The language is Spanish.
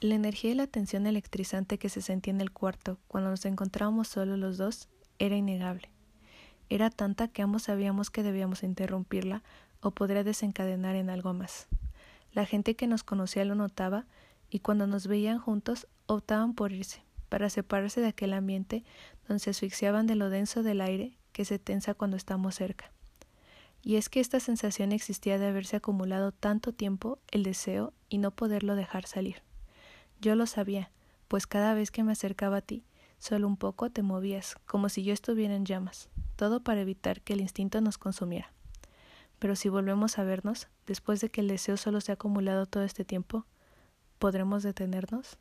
La energía y la tensión electrizante que se sentía en el cuarto cuando nos encontrábamos solos los dos era innegable. Era tanta que ambos sabíamos que debíamos interrumpirla o podría desencadenar en algo más. La gente que nos conocía lo notaba y cuando nos veían juntos optaban por irse, para separarse de aquel ambiente donde se asfixiaban de lo denso del aire que se tensa cuando estamos cerca. Y es que esta sensación existía de haberse acumulado tanto tiempo el deseo y no poderlo dejar salir. Yo lo sabía, pues cada vez que me acercaba a ti, solo un poco te movías, como si yo estuviera en llamas, todo para evitar que el instinto nos consumiera. Pero si volvemos a vernos, después de que el deseo solo se ha acumulado todo este tiempo, ¿podremos detenernos?